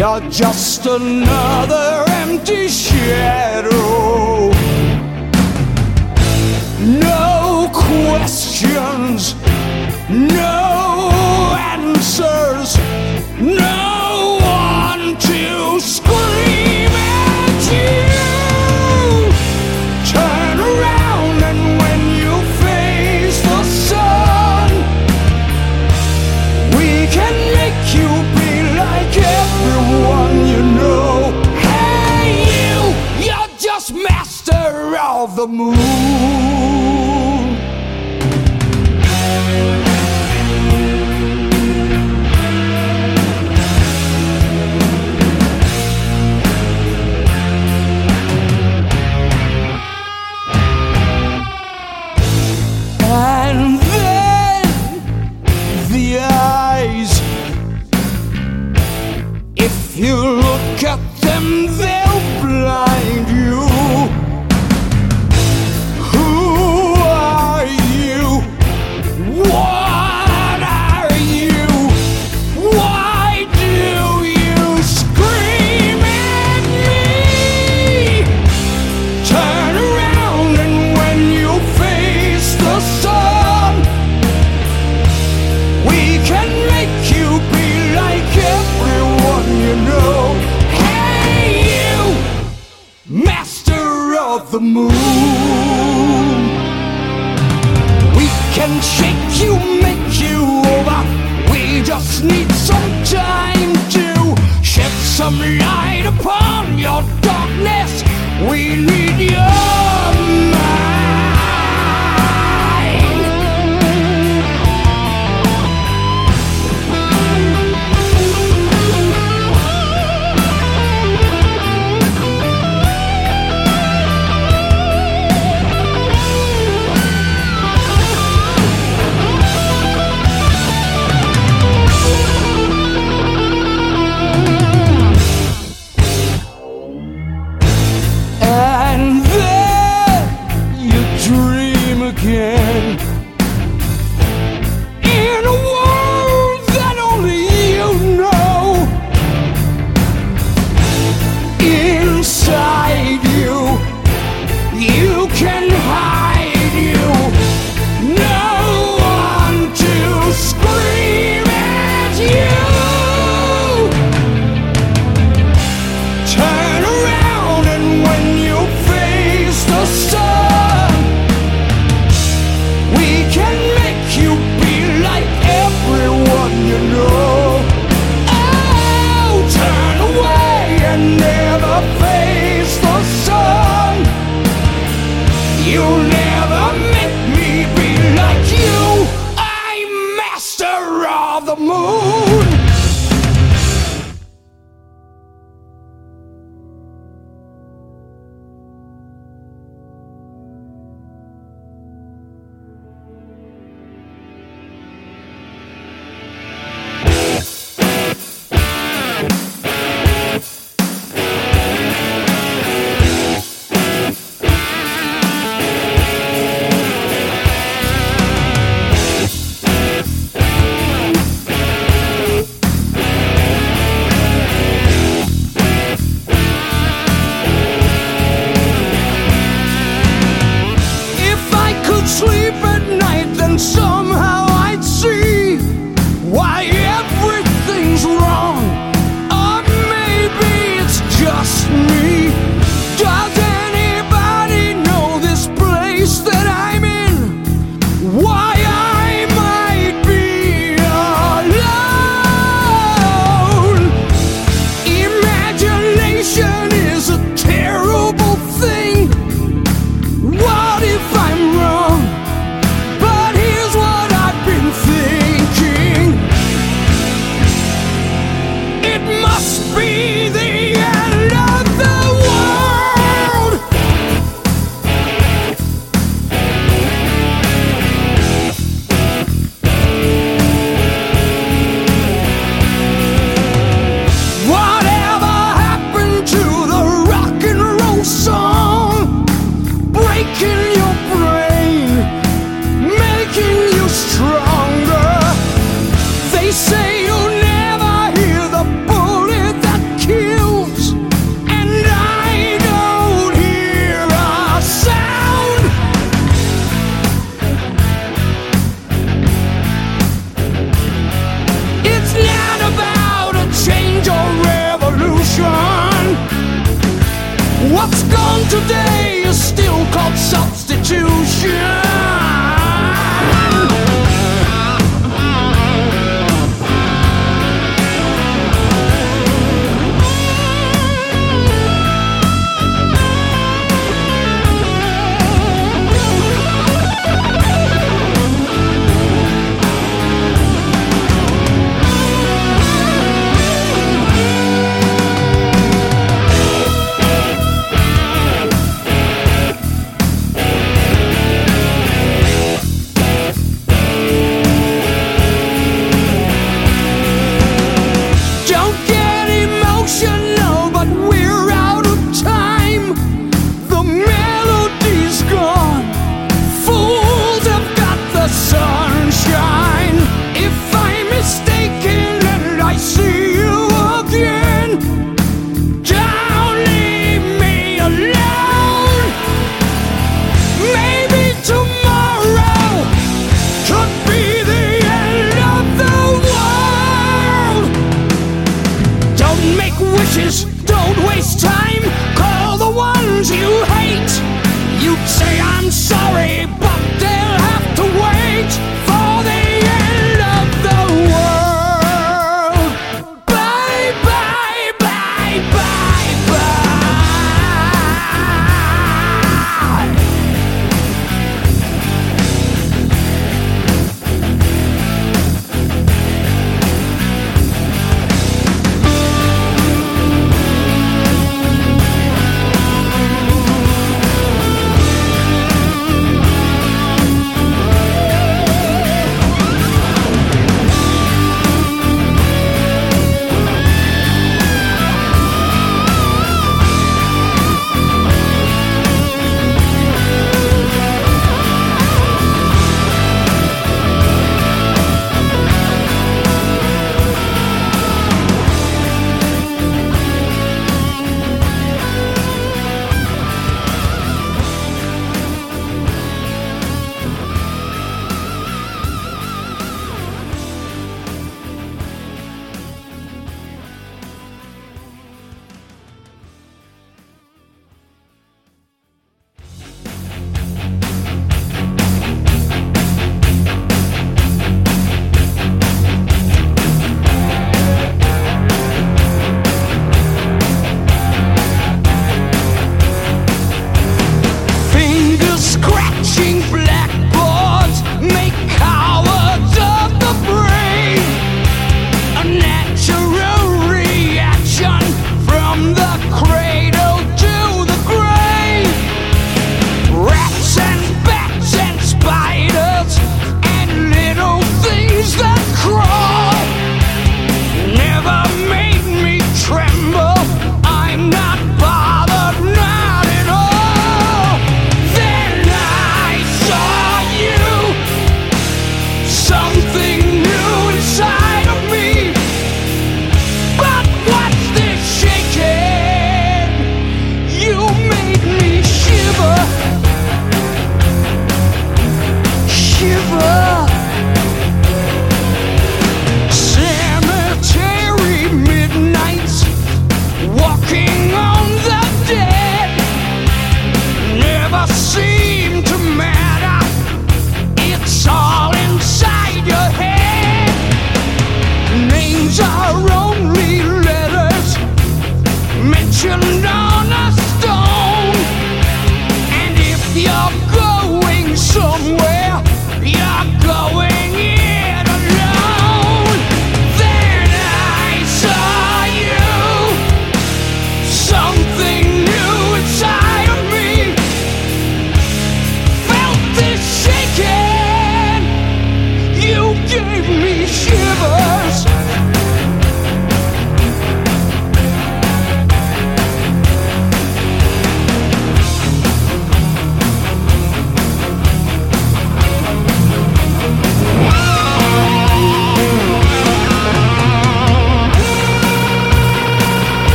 You're just another empty shadow. No questions, no answers, no. the moon. i can make you be like everyone the moon.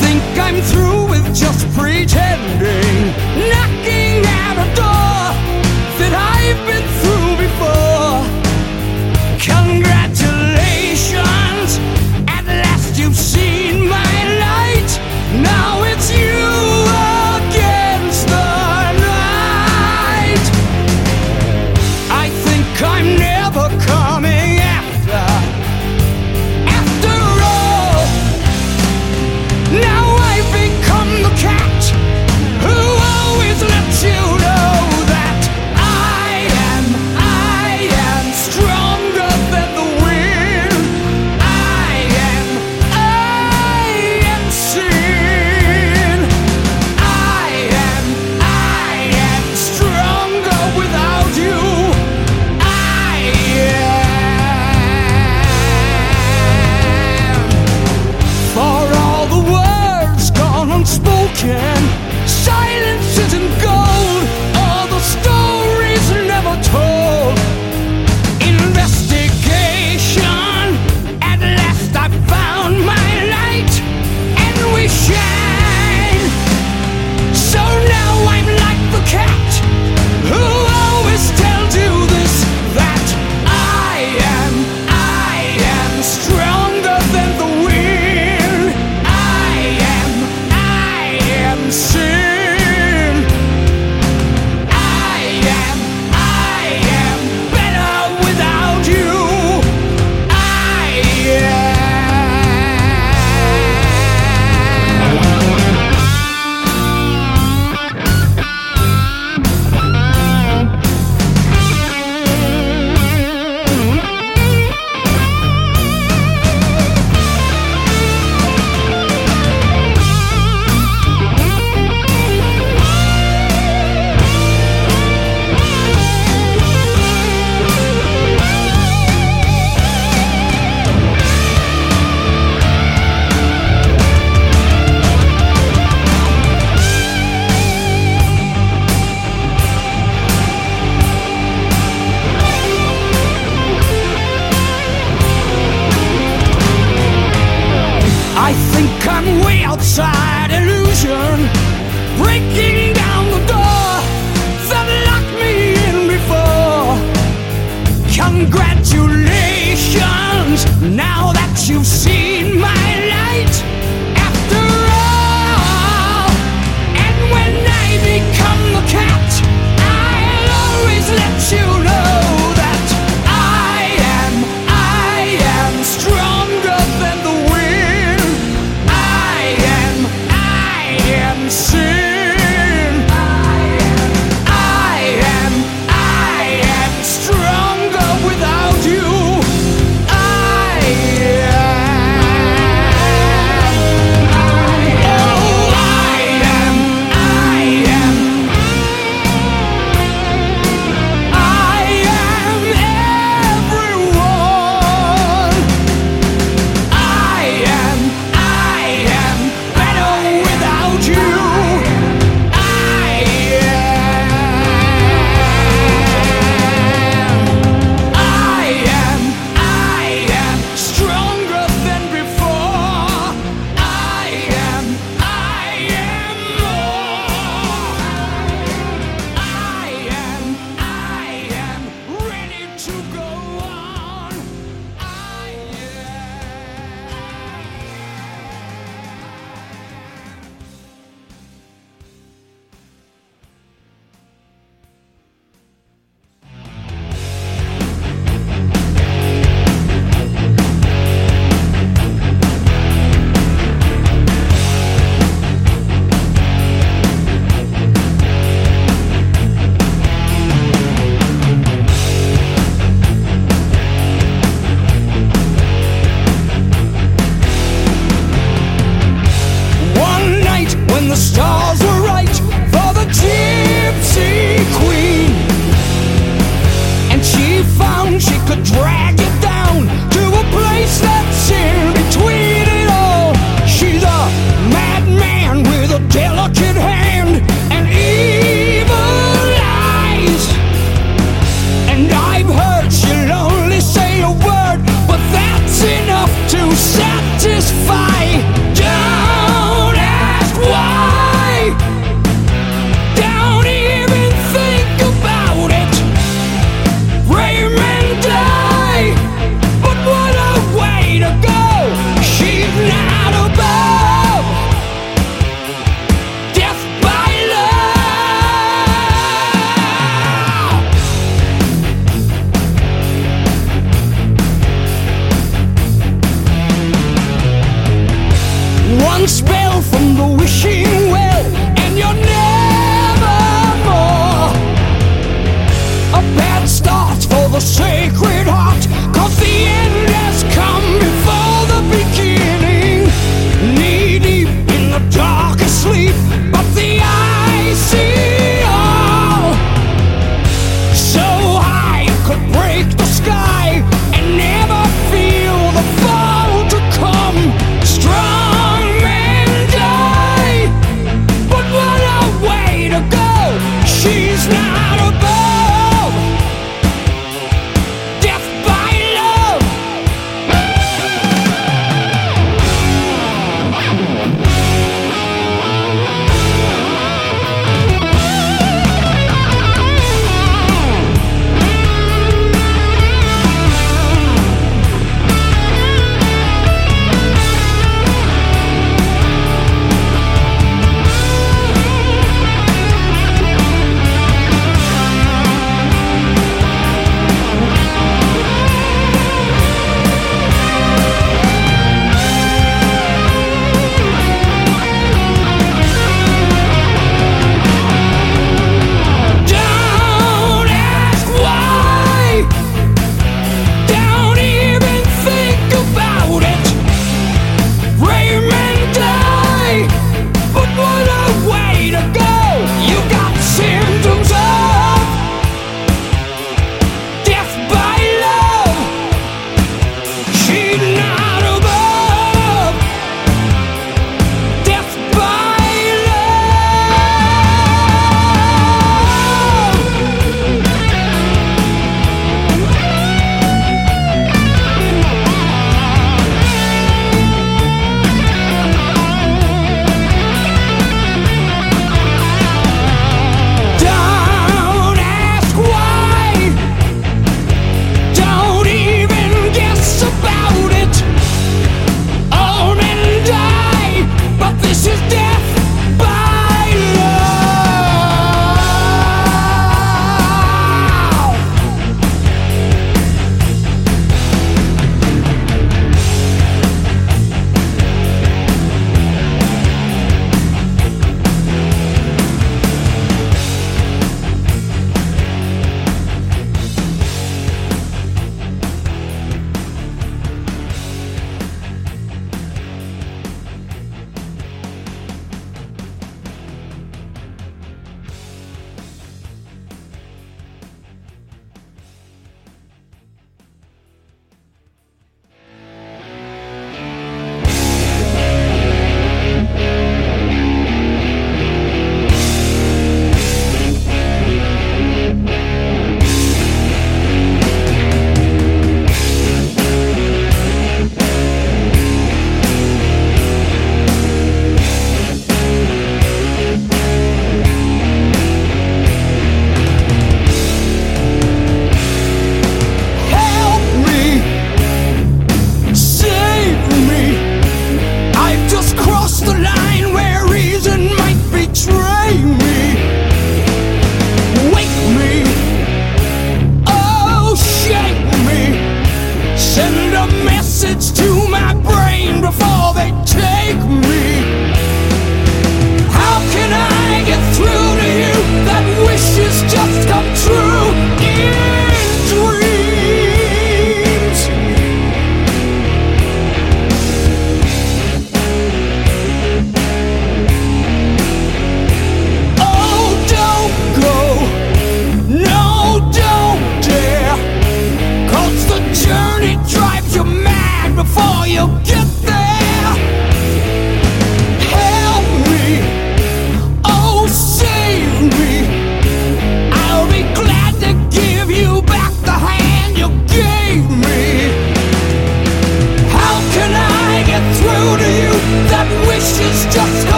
think I'm through with just pretending, knocking